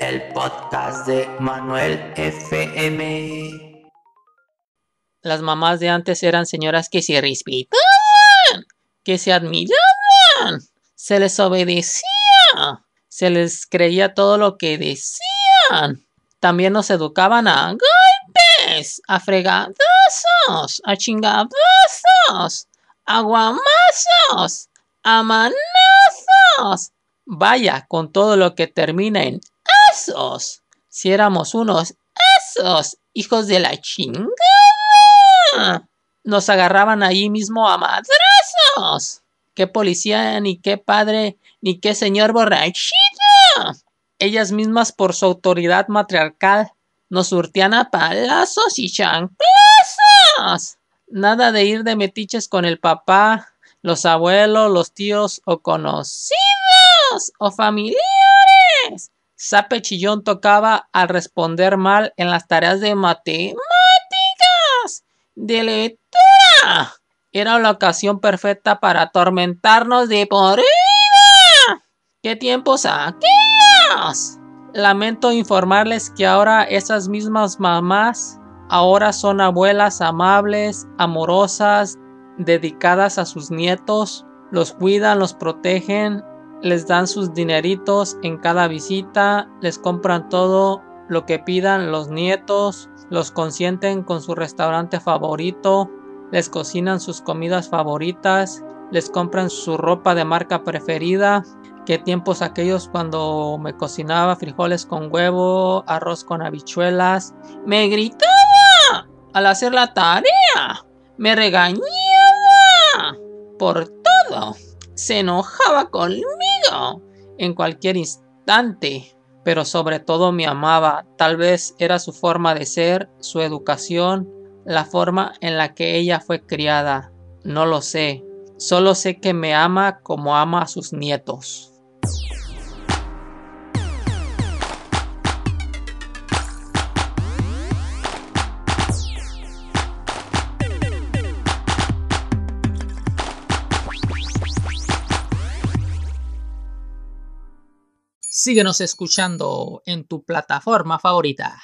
el podcast de Manuel FM. Las mamás de antes eran señoras que se respetaban, que se admiraban, se les obedecía, se les creía todo lo que decían. También nos educaban a golpes, a fregadazos, a chingadazos, a guamazos, a manazos. Vaya, con todo lo que termina en Si éramos unos esos hijos de la chingada. Nos agarraban allí mismo a madrazos. Qué policía, ni qué padre, ni qué señor borrachito. Ellas mismas por su autoridad matriarcal nos surtían a palazos y chanclazos. Nada de ir de metiches con el papá, los abuelos, los tíos o conocidos o familiares. Sape Chillón tocaba al responder mal en las tareas de matemáticas, de lectura. Era la ocasión perfecta para atormentarnos de por vida. ¡Qué tiempos aquellos! Lamento informarles que ahora esas mismas mamás ahora son abuelas amables, amorosas, dedicadas a sus nietos, los cuidan, los protegen, les dan sus dineritos en cada visita, les compran todo lo que pidan los nietos, los consienten con su restaurante favorito, les cocinan sus comidas favoritas, les compran su ropa de marca preferida. Qué tiempos aquellos cuando me cocinaba frijoles con huevo, arroz con habichuelas. Me gritaba al hacer la tarea. Me regañaba por todo. Se enojaba conmigo en cualquier instante, pero sobre todo me amaba. Tal vez era su forma de ser, su educación, la forma en la que ella fue criada. No lo sé. Solo sé que me ama como ama a sus nietos. Síguenos escuchando en tu plataforma favorita.